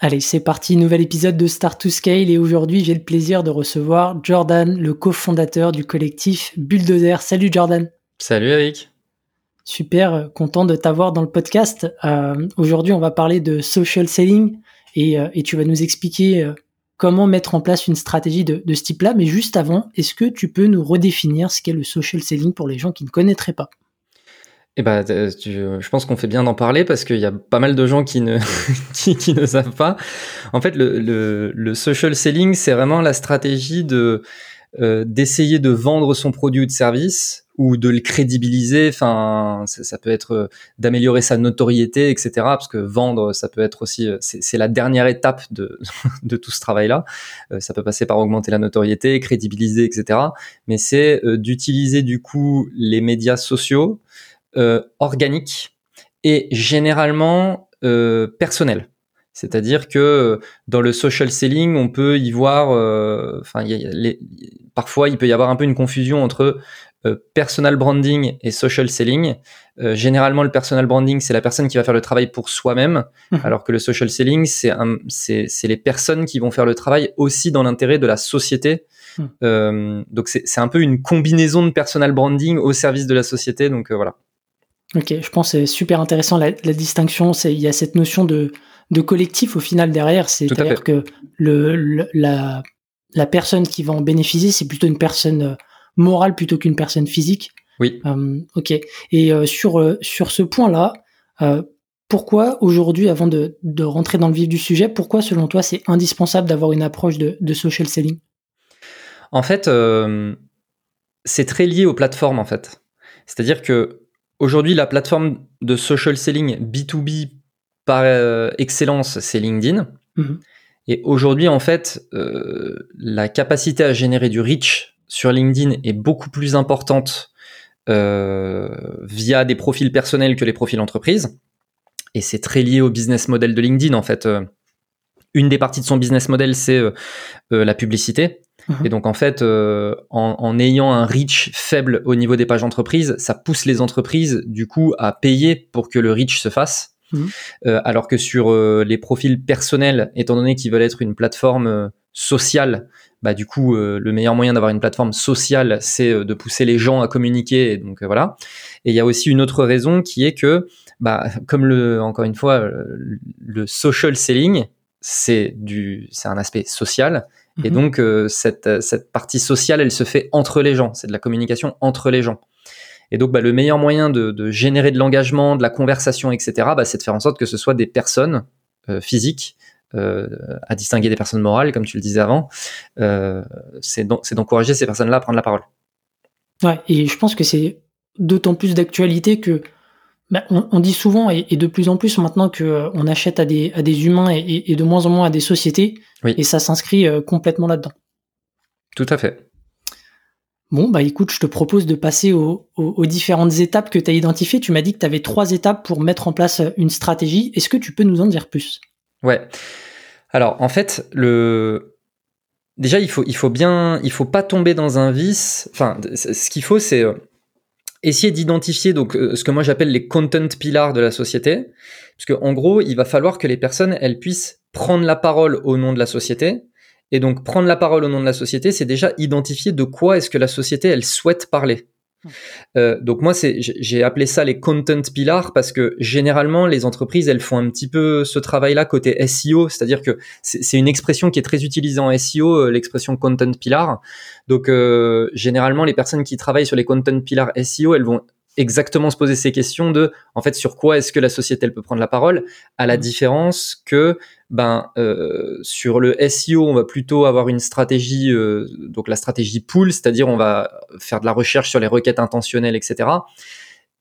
Allez, c'est parti, nouvel épisode de Start to Scale et aujourd'hui j'ai le plaisir de recevoir Jordan, le cofondateur du collectif Bulldozer. Salut Jordan. Salut Eric. Super, euh, content de t'avoir dans le podcast. Euh, aujourd'hui on va parler de social selling et, euh, tu vas nous expliquer comment mettre en place une stratégie de, de ce type-là. Mais juste avant, est-ce que tu peux nous redéfinir ce qu'est le social selling pour les gens qui ne connaîtraient pas? Eh ben, je pense qu'on fait bien d'en parler parce qu'il y a pas mal de gens qui ne, qui, ne savent pas. En fait, le, le, le social selling, c'est vraiment la stratégie de euh, d'essayer de vendre son produit ou de service ou de le crédibiliser. Enfin, ça, peut être euh, d'améliorer sa notoriété, etc. Parce que vendre, ça peut être aussi, euh, c'est la dernière étape de, de tout ce travail-là. ça peut passer par augmenter la notoriété, crédibiliser, etc. Mais c'est d'utiliser du coup les médias sociaux euh, organique et généralement euh, personnel. C'est-à-dire que euh, dans le social selling, on peut y voir, enfin, parfois il peut y avoir un peu une confusion entre personal branding et social selling. généralement, le personal branding, c'est la personne qui va faire le travail pour soi-même, mmh. alors que le social selling, c'est les personnes qui vont faire le travail aussi dans l'intérêt de la société. Mmh. donc c'est un peu une combinaison de personal branding au service de la société. Donc voilà. Ok, je pense que c'est super intéressant la, distinction. C'est il y a cette notion de, de collectif au final derrière. C'est-à-dire que le, la, la personne qui va en bénéficier, c'est plutôt une personne euh, morale plutôt qu'une personne physique. Oui. Euh, ok. Et euh, sur sur ce point-là, pourquoi aujourd'hui, avant de, de rentrer dans le vif du sujet, pourquoi selon toi c'est indispensable d'avoir une approche de, de social selling? En fait, c'est très lié aux plateformes en fait. C'est-à-dire que Aujourd'hui, la plateforme de social selling B2B par euh, excellence, c'est LinkedIn. Mhm. Et aujourd'hui, en fait, euh, la capacité à générer du reach sur LinkedIn est beaucoup plus importante euh, via des profils personnels que les profils entreprises. Et c'est très lié au business model de LinkedIn, en fait. Une des parties de son business model, c'est la publicité. Mhm. Et donc en fait, euh, en, ayant un reach faible au niveau des pages entreprises, ça pousse les entreprises du coup à payer pour que le reach se fasse. Mhm. Euh, alors que sur euh, les profils personnels, étant donné qu'ils veulent être une plateforme sociale, bah du coup le meilleur moyen d'avoir une plateforme sociale, c'est de pousser les gens à communiquer. Et donc voilà. Et il y a aussi une autre raison qui est que, bah comme le encore une fois, le social selling, c'est du, c'est un aspect social et mhm. donc, euh, cette, cette partie sociale, elle se fait entre les gens. C'est de la communication entre les gens. Et donc, bah, le meilleur moyen de, de générer de l'engagement, de la conversation, etc., bah, c'est de faire en sorte que ce soit des personnes euh, physiques, euh, à distinguer des personnes morales, comme tu le disais avant. Euh, c'est d'encourager ces personnes-là à prendre la parole. Ouais, et je pense que c'est d'autant plus d'actualité que bah, on, dit souvent et, de plus en plus maintenant que euh, on achète à des, à des humains et, de moins en moins à des sociétés, et ça s'inscrit euh, complètement là-dedans. Tout à fait. Bon, bah écoute, je te propose de passer aux, différentes étapes que tu as identifiées. Tu m'as dit que tu avais trois étapes pour mettre en place euh, une stratégie. Est-ce que tu peux nous en dire plus? Ouais. Alors, en fait, le... déjà, il faut, il faut bien, il faut pas tomber dans un vice. Enfin, ce qu'il faut, c'est essayer d'identifier donc euh, ce que moi j'appelle les content pillars de la société, parce en gros, il va falloir que les personnes elles puissent prendre la parole au nom de la société. Et donc prendre la parole au nom de la société, c'est déjà identifier de quoi est-ce que la société elle souhaite parler. Euh, donc moi, j'ai appelé ça les content pillars parce que généralement les entreprises elles font un petit peu ce travail-là côté SEO, c'est-à-dire que c'est une expression qui est très utilisée en SEO, euh, l'expression content pillar. Donc euh, généralement les personnes qui travaillent sur les content pillars SEO, elles vont exactement se poser ces questions de en fait sur quoi est-ce que la société elle peut prendre la parole à la différence que ben euh, sur le SEO on va plutôt avoir une stratégie euh, donc la stratégie pool c'est-à-dire on va faire de la recherche sur les requêtes intentionnelles etc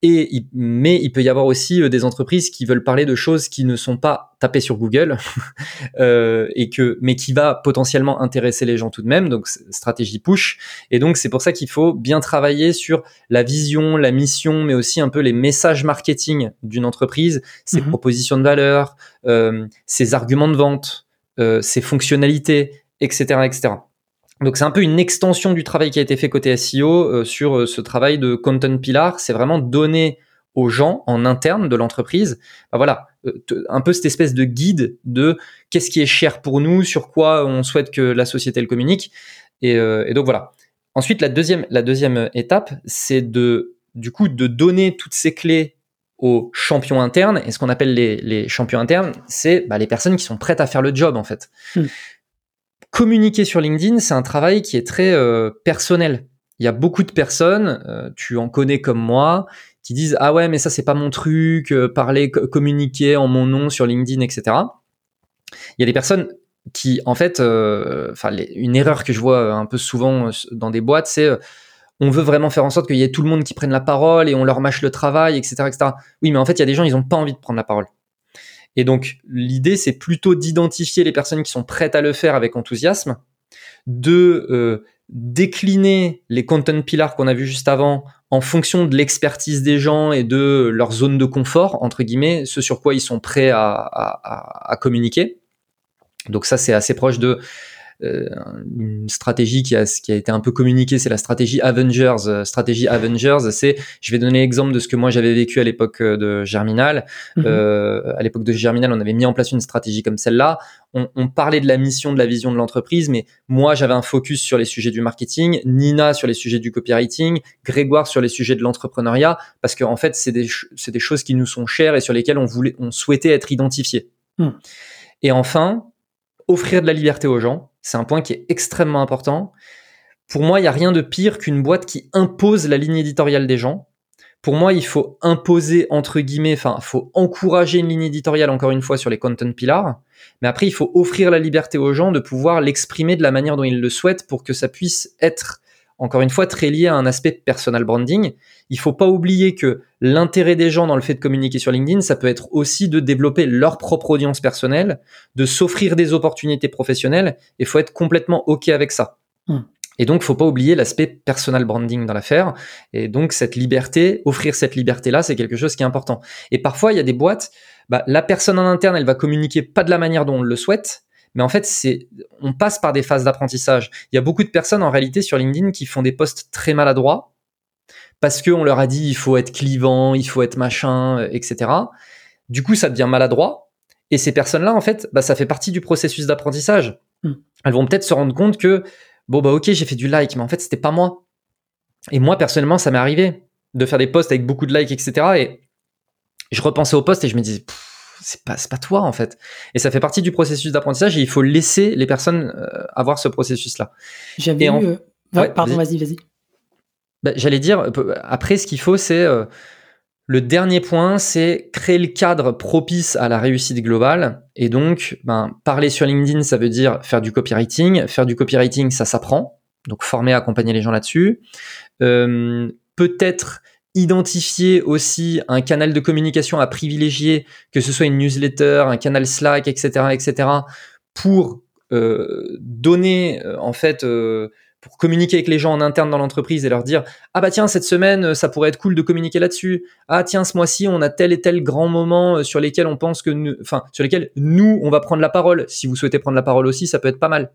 Et mais il peut y avoir aussi euh, des entreprises qui veulent parler de choses qui ne sont pas tapées sur Google euh, et que mais qui va potentiellement intéresser les gens tout de même. Donc stratégie push. Et donc c'est pour ça qu'il faut bien travailler sur la vision, la mission, mais aussi un peu les messages marketing d'une entreprise, ses mhm. propositions de valeur, euh, ses arguments de vente, euh, ses fonctionnalités, etc., etc. Donc c'est un peu une extension du travail qui a été fait côté SEO euh, sur euh, ce travail de content pillar. C'est vraiment donner aux gens en interne de l'entreprise, voilà, euh, un peu cette espèce de guide de qu'est-ce qui est cher pour nous, sur quoi on souhaite que la société le communique. Et, et donc voilà. Ensuite, la deuxième, la deuxième étape, c'est de du coup de donner toutes ces clés aux champions internes. Et ce qu'on appelle les, les, champions internes, c'est bah, les personnes qui sont prêtes à faire le job en fait. Hmm communiquer sur LinkedIn, c'est un travail qui est très euh, personnel. Il y a beaucoup de personnes, euh, tu en connais comme moi, qui disent ah ouais mais ça c'est pas mon truc, euh, parler, communiquer en mon nom sur LinkedIn, etc. Il y a des personnes qui en fait, enfin une erreur que je vois un peu souvent dans des boîtes, c'est on veut vraiment faire en sorte qu'il y ait tout le monde qui prenne la parole et on leur mâche le travail, etc., etc. Oui, mais en fait, il y a des gens, ils n'ont pas envie de prendre la parole. Et donc, l'idée, c'est plutôt d'identifier les personnes qui sont prêtes à le faire avec enthousiasme, de euh, décliner les content pillars qu'on a vus juste avant en fonction de l'expertise des gens et de leur zone de confort, entre guillemets, ce sur quoi ils sont prêts à, à communiquer. Donc ça, c'est assez proche de une stratégie qui a, qui a été un peu communiquée, c'est la stratégie Avengers. Euh, stratégie Avengers, c'est, je vais donner l'exemple de ce que moi j'avais vécu à l'époque euh, de Germinal. Mhm. Euh, à l'époque de Germinal, on avait mis en place une stratégie comme celle-là. On, on parlait de la mission, de la vision de l'entreprise, mais moi j'avais un focus sur les sujets du marketing, Nina sur les sujets du copywriting, Grégoire sur les sujets de l'entrepreneuriat, parce qu'en en fait c'est des, c'est des choses qui nous sont chères et sur lesquelles on voulait, on souhaitait être identifiés. Hmm. Et enfin, offrir de la liberté aux gens. C'est un point qui est extrêmement important. Pour moi, il n'y a rien de pire qu'une boîte qui impose la ligne éditoriale des gens. Pour moi, il faut imposer, entre guillemets, enfin, il faut encourager une ligne éditoriale, encore une fois, sur les content pillars. Mais après, il faut offrir la liberté aux gens de pouvoir l'exprimer de la manière dont ils le souhaitent pour que ça puisse être encore une fois très lié à un aspect personal branding. Il faut pas oublier que l'intérêt des gens dans le fait de communiquer sur LinkedIn, ça peut être aussi de développer leur propre audience personnelle, de s'offrir des opportunités professionnelles. Il faut être complètement ok avec ça. Hmm. Et donc, faut pas oublier l'aspect personal branding dans l'affaire. Et donc, cette liberté, offrir cette liberté-là, c'est quelque chose qui est important. Et parfois, il y a des boîtes, bah, la personne en interne, elle va communiquer pas de la manière dont on le souhaite, mais en fait, c'est, on passe par des phases d'apprentissage. Il y a beaucoup de personnes en réalité sur LinkedIn qui font des posts très maladroits parce qu'on leur a dit il faut être clivant, il faut être machin, euh, etc. Du coup, ça devient maladroit. Et ces personnes-là, en fait, bah, ça fait partie du processus d'apprentissage. Hmm. Elles vont peut-être se rendre compte que bon bah ok, j'ai fait du like, mais en fait c'était pas moi. Et moi personnellement, ça m'est arrivé de faire des posts avec beaucoup de likes, etc. Et je repensais aux posts et je me disais c'est pas pas toi en fait. Et ça fait partie du processus d'apprentissage et il faut laisser les personnes euh, avoir ce processus là. J'avais eu, euh, pardon, vas-y, vas-y. Bah, j'allais dire euh, après ce qu'il faut c'est le dernier point, c'est créer le cadre propice à la réussite globale. Et donc, ben, parler sur LinkedIn, ça veut dire faire du copywriting. Faire du copywriting, ça s'apprend. Donc, former, accompagner les gens là-dessus. Peut-être identifier aussi un canal de communication à privilégier, que ce soit une newsletter, un canal Slack, etc., etc., pour euh, donner euh, en fait euh, pour communiquer avec les gens en interne dans l'entreprise et leur dire ah bah tiens cette semaine ça pourrait être cool de communiquer là-dessus ah tiens ce mois-ci on a tel et tel grand moment sur lesquels on pense que enfin sur lesquels nous on va prendre la parole si vous souhaitez prendre la parole aussi ça peut être pas mal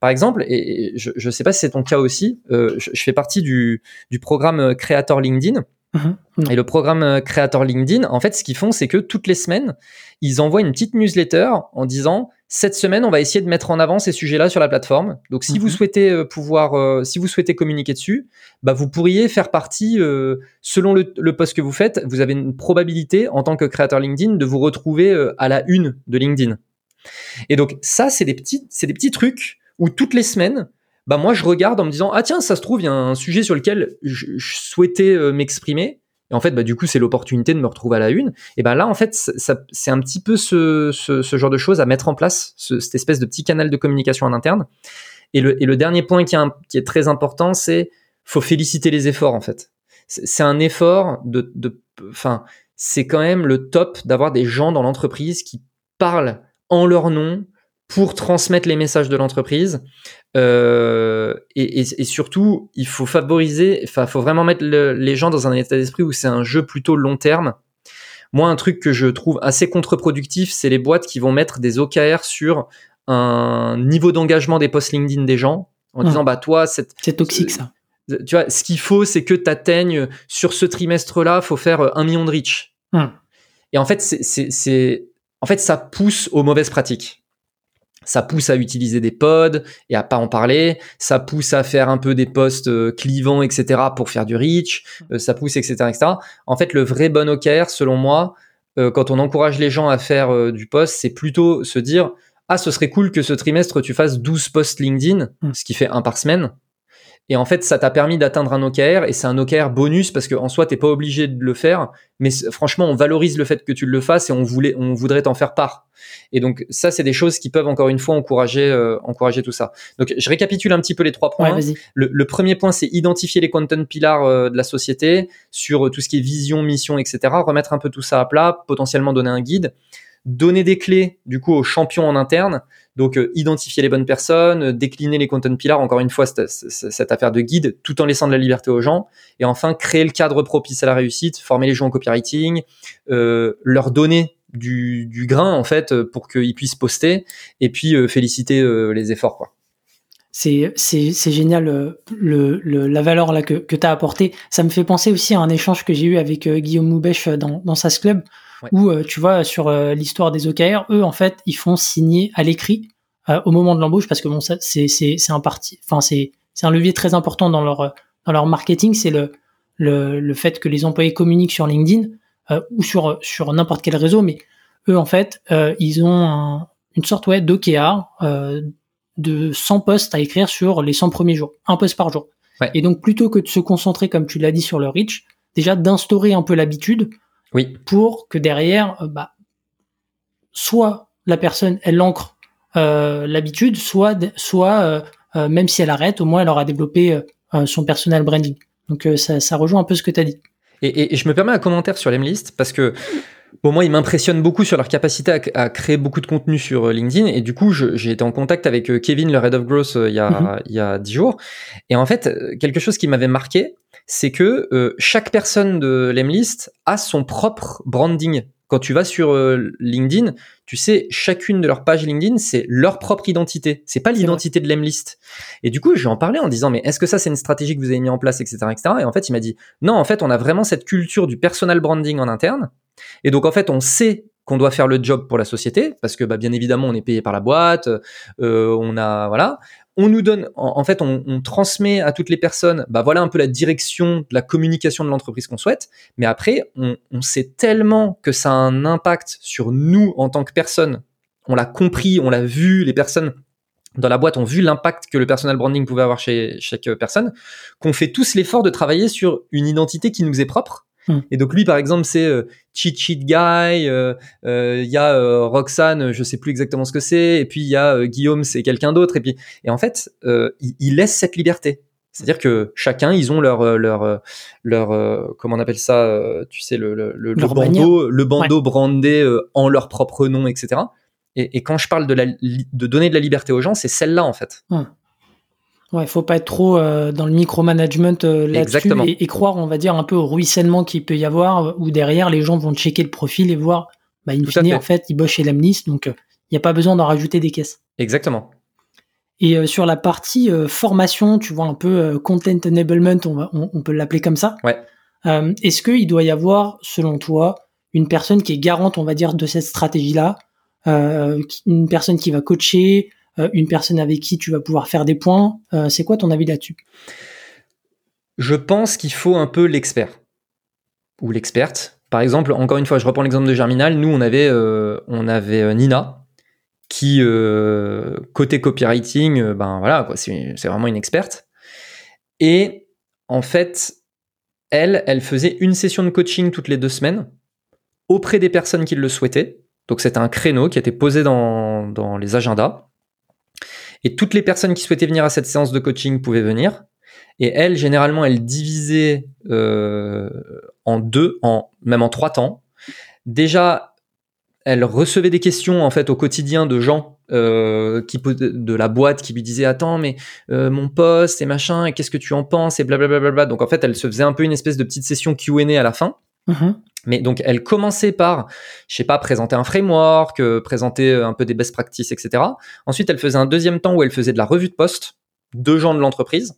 par exemple et je ne sais pas si c'est ton cas aussi je, je, fais partie du, du programme créateur LinkedIn Mhm. Et le programme euh, créateur LinkedIn, en fait, ce qu'ils font, c'est que toutes les semaines, ils envoient une petite newsletter en disant cette semaine, on va essayer de mettre en avant ces sujets-là sur la plateforme. Donc, si vous mhm. souhaitez euh, pouvoir, euh, si vous souhaitez communiquer dessus, bah, vous pourriez faire partie, selon le, le, post que vous faites, vous avez une probabilité en tant que créateur LinkedIn de vous retrouver à la une de LinkedIn. Et donc, ça, c'est des petits, c'est des petits trucs où toutes les semaines, bah moi je regarde en me disant ah tiens ça se trouve il y a un sujet sur lequel je, souhaitais euh, m'exprimer. Et en fait bah du coup c'est l'opportunité de me retrouver à la une. Et ben là en fait c'est un petit peu ce, ce, genre de choses à mettre en place cette espèce de petit canal de communication en interne. Et le, et le dernier point qui, qui est très important c'est faut féliciter les efforts en fait. C'est un effort de, enfin, c'est quand même le top d'avoir des gens dans l'entreprise qui parlent en leur nom pour transmettre les messages de l'entreprise. Euh, et, surtout, il faut favoriser, enfin, faut vraiment mettre les gens dans un état d'esprit où c'est un jeu plutôt long terme. Moi, un truc que je trouve assez contre-productif, c'est les boîtes qui vont mettre des OKR sur un niveau d'engagement des posts LinkedIn des gens en disant, bah, toi, c'est toxique ça. Tu vois, ce qu'il faut, c'est que tu atteignes sur ce trimestre-là, faut faire un million de reach. Et en fait, c'est, en fait, ça pousse aux mauvaises pratiques ça pousse à utiliser des pods et à pas en parler, ça pousse à faire un peu des posts euh, clivants, etc. pour faire du reach, euh, ça pousse, etc., etc. En fait, le vrai bon OKR, selon moi, euh, quand on encourage les gens à faire du post, c'est plutôt se dire, ah, ce serait cool que ce trimestre, tu fasses 12 posts LinkedIn, hmm. ce qui fait un par semaine. Et en fait, ça t'a permis d'atteindre un OKR et c'est un OKR bonus parce qu'en soi, t'es pas obligé de le faire. Mais franchement, on valorise le fait que tu le fasses et on voulait, on voudrait t'en faire part. Et donc, ça, c'est des choses qui peuvent encore une fois encourager, euh, encourager tout ça. Donc, je récapitule un petit peu les trois points. le, premier point, c'est identifier les content pillars euh, de la société sur tout ce qui est vision, mission, etc. Remettre un peu tout ça à plat, potentiellement donner un guide donner des clés du coup aux champions en interne. Donc euh, identifier les bonnes personnes, euh, décliner les content pillars, encore une fois cette, affaire de guide, tout en laissant de la liberté aux gens. Et enfin créer le cadre propice à la réussite, former les gens au copywriting, euh, leur donner du, grain en fait pour qu'ils puissent poster et puis féliciter les efforts. C'est, génial la valeur là que, tu as apporté. Ça me fait penser aussi à un échange que j'ai eu avec Guillaume Moubèche dans, dans SAS Club où euh, tu vois sur euh, l'histoire des OKR, eux en fait ils font signer à l'écrit euh, au moment de l'embauche parce que bon ça c'est c'est c'est un parti, enfin c'est c'est un levier très important dans leur dans leur marketing, c'est le, le le fait que les employés communiquent sur LinkedIn ou sur sur n'importe quel réseau, mais eux en fait ils ont une sorte ouais d'OKR de 100 posts à écrire sur les 100 premiers jours, un post par jour. Et donc plutôt que de se concentrer comme tu l'as dit sur le reach, déjà d'instaurer un peu l'habitude oui. Pour que derrière, euh, bah, soit la personne, elle ancre euh, l'habitude, soit, soit euh, même si elle arrête, au moins elle aura développé son personal branding. Donc ça, ça, rejoint un peu ce que tu as dit. Et, et, je me permets un commentaire sur l'Emlist parce que Bon, moi, ils m'impressionnent beaucoup sur leur capacité à, créer beaucoup de contenu sur LinkedIn. Et du coup, j'ai été en contact avec Kevin, le Head of Growth, il, y a, mm-hmm. il y a 10 jours. Et en fait, quelque chose qui m'avait marqué, c'est que euh, chaque personne de l'Emlist a son propre branding. Quand tu vas sur euh, LinkedIn, tu sais, chacune de leurs pages LinkedIn, c'est leur propre identité. C'est pas l'identité de l'Emlist. Et du coup, je lui en parlais en disant, mais est-ce que ça, c'est une stratégie que vous avez mis en place, etc., etc. Et en fait, il m'a dit, non, en fait, on a vraiment cette culture du personal branding en interne. Et donc, en fait, on sait qu'on doit faire le job pour la société parce que bah, bien évidemment on est payé par la boîte, euh, on a voilà, on nous donne, en, fait, on, transmet à toutes les personnes, bah voilà un peu la direction de la communication de l'entreprise qu'on souhaite. Mais après, on, sait tellement que ça a un impact sur nous en tant que personne. On l'a compris, on l'a vu, les personnes dans la boîte ont vu l'impact que le personal branding pouvait avoir chez chaque personne, qu'on fait tous l'effort de travailler sur une identité qui nous est propre Hmm. Et donc lui, par exemple, c'est euh, Cheat Cheat Guy. Euh, euh, il y a Roxane, je sais plus exactement ce que c'est. Et puis il y a Guillaume, c'est quelqu'un d'autre. Et puis et en fait, il, il, laisse cette liberté. C'est-à-dire que chacun, ils ont leur leur leur comment on appelle ça, tu sais le le, le, bandeau, le bandeau brandé en leur propre nom, etc. Et, et, quand je parle de la de donner de la liberté aux gens, c'est celle-là en fait. Hmm. Ouais, faut pas être trop euh, dans le micromanagement euh, là-dessus et, croire, on va dire, un peu au ruissellement qu'il peut y avoir, euh, où derrière les gens vont checker le profil et voir, bah, in fine, en fait, ils bossent chez Lemnis, donc il n'y a pas besoin d'en rajouter des caisses. Exactement. Et sur la partie formation, tu vois, un peu content enablement, on, va, on, peut l'appeler comme ça. Ouais. Est-ce qu'il doit y avoir, selon toi, une personne qui est garante, on va dire, de cette stratégie-là, une personne qui va coacher, euh, une personne avec qui tu vas pouvoir faire des points. Euh, c'est quoi ton avis là-dessus? Je pense qu'il faut un peu l'expert ou l'experte. Par exemple, encore une fois, je reprends l'exemple de Germinal. Nous, on avait, euh, on avait Nina qui côté copywriting, ben voilà, c'est vraiment une experte. Et en fait, elle, elle faisait une session de coaching toutes les deux semaines auprès des personnes qui le souhaitaient. Donc c'était un créneau qui était posé dans, dans les agendas. Et toutes les personnes qui souhaitaient venir à cette séance de coaching pouvaient venir. Et elle, généralement, elle divisait euh, en deux, en, même en trois temps. Déjà, elle recevait des questions en fait au quotidien de gens euh, qui de la boîte qui lui disaient attends mais euh, mon poste et machin et qu'est-ce que tu en penses et blablabla donc en fait elle se faisait un peu une espèce de petite session Q&A à la fin mm-hmm. Mais donc elle commençait par je sais pas présenter un framework euh, présenter un peu des best practices etc ensuite elle faisait un deuxième temps où elle faisait de la revue de poste de gens de l'entreprise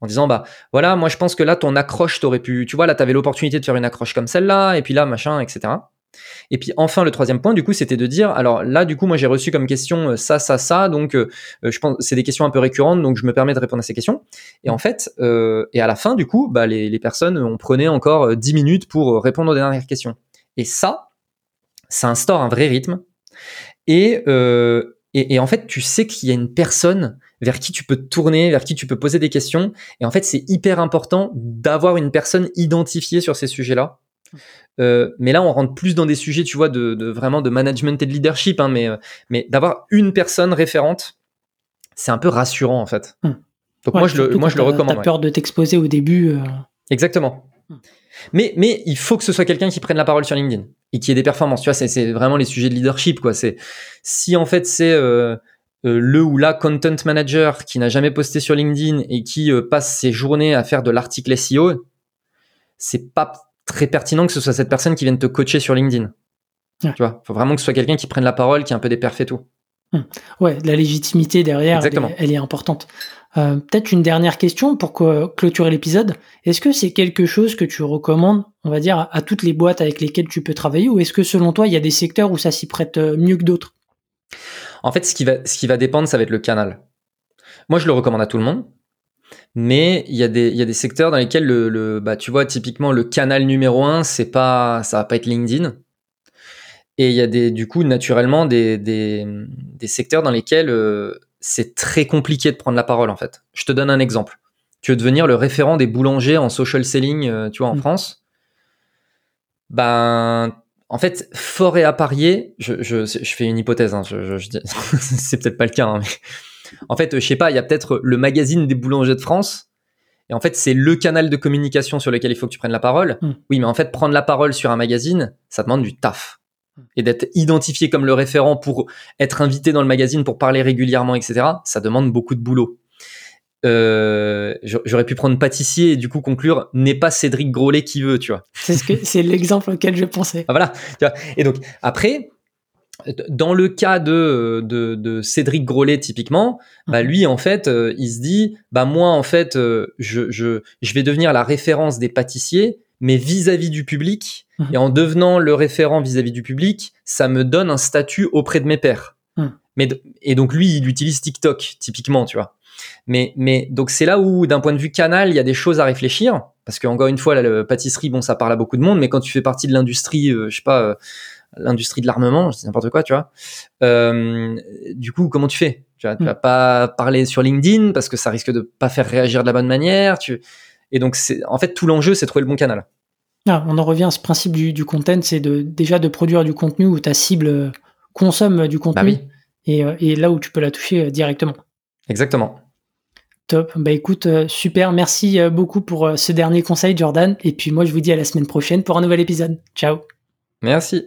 en disant bah voilà moi je pense que là ton accroche t'aurais pu tu vois là t'avais l'opportunité de faire une accroche comme celle-là et puis là machin etc et puis enfin le troisième point du coup c'était de dire alors là du coup moi j'ai reçu comme question euh, ça ça ça donc euh, euh, je pense c'est des questions un peu récurrentes donc je me permets de répondre à ces questions et en fait et à la fin du coup bah les, les personnes on prenait encore 10 minutes pour répondre aux dernières questions et ça ça instaure un vrai rythme et, et, et en fait tu sais qu'il y a une personne vers qui tu peux te tourner, vers qui tu peux poser des questions. Et en fait, c'est hyper important d'avoir une personne identifiée sur ces sujets-là. Euh, mais là, on rentre plus dans des sujets, tu vois, de, vraiment de management et de leadership. Hein, mais euh, mais d'avoir une personne référente, c'est un peu rassurant en fait. Hmm. Donc moi, je le, moi, je le recommande. T'as peur de t'exposer au début. Euh. Exactement. Hmm. Mais, mais il faut que ce soit quelqu'un qui prenne la parole sur LinkedIn et qui ait des performances. Tu vois, c'est vraiment les sujets de leadership. Quoi. C'est si en fait c'est le ou la content manager qui n'a jamais posté sur LinkedIn et qui passe ses journées à faire de l'article SEO, c'est pas très pertinent que ce soit cette personne qui vienne te coacher sur LinkedIn. Tu vois, faut vraiment que ce soit quelqu'un qui prenne la parole, qui ait un peu des perfs et tout. Hum. Ouais, la légitimité derrière, elle est, importante. Euh, peut-être une dernière question pour clôturer l'épisode. Est-ce que c'est quelque chose que tu recommandes, on va dire, à toutes les boîtes avec lesquelles tu peux travailler, ou est-ce que selon toi, il y a des secteurs où ça s'y prête euh, mieux que d'autres? En fait, ce qui va, ce qui va dépendre, ça va être le canal. Moi, je le recommande à tout le monde. Mais il y, a des, il y a des secteurs dans lesquels le, le, bah, tu vois, typiquement le canal numéro un, c'est pas, ça va pas être LinkedIn. Et il y a des, du coup, naturellement, des, des, des secteurs dans lesquels euh, c'est très compliqué de prendre la parole, en fait. Je te donne un exemple. Tu veux devenir le référent des boulangers en social selling, euh, tu vois, en mm. France? Ben, en fait, fort et à parier, je, je, je fais une hypothèse, hein, je, je, c'est peut-être pas le cas, hein, mais en fait, je sais pas, il y a peut-être le magazine des boulangers de France. Et en fait, c'est le canal de communication sur lequel il faut que tu prennes la parole. Hmm. Oui, mais en fait, prendre la parole sur un magazine, ça demande du taf. Et d'être identifié comme le référent pour être invité dans le magazine, pour parler régulièrement, etc., ça demande beaucoup de boulot. Euh, j'aurais pu prendre pâtissier et du coup conclure n'est pas Cédric Grolet qui veut, tu vois. C'est ce que c'est l'exemple auquel je pensais. Ah, voilà. Et donc après, dans le cas de, de, de Cédric Grolet typiquement, bah mhm. lui en fait, euh, il se dit, bah moi en fait, euh, je, je, je vais devenir la référence des pâtissiers, mais vis-à-vis du public. Mhm. Et en devenant le référent vis-à-vis du public, ça me donne un statut auprès de mes pairs. Mhm. Mais et donc lui, il utilise TikTok typiquement, tu vois. Mais mais donc c'est là où d'un point de vue canal, il y a des choses à réfléchir parce que encore une fois, la pâtisserie, bon, ça parle à beaucoup de monde, mais quand tu fais partie de l'industrie, euh, je sais pas l'industrie de l'armement, c'est n'importe quoi, tu vois. Euh, du coup, comment tu fais? Tu, vas, vas mm. pas parler sur LinkedIn parce que ça risque de pas faire réagir de la bonne manière. Tu... Et donc, c'est en fait tout l'enjeu, c'est trouver le bon canal. Ah, on en revient à ce principe du, content, c'est de déjà de produire du contenu où ta cible consomme du contenu bah et, euh, et, là où tu peux la toucher euh, directement. Exactement. Top. Bah écoute, super. Merci beaucoup pour ce dernier conseil, Jordan. Et puis moi, je vous dis à la semaine prochaine pour un nouvel épisode. Ciao. Merci.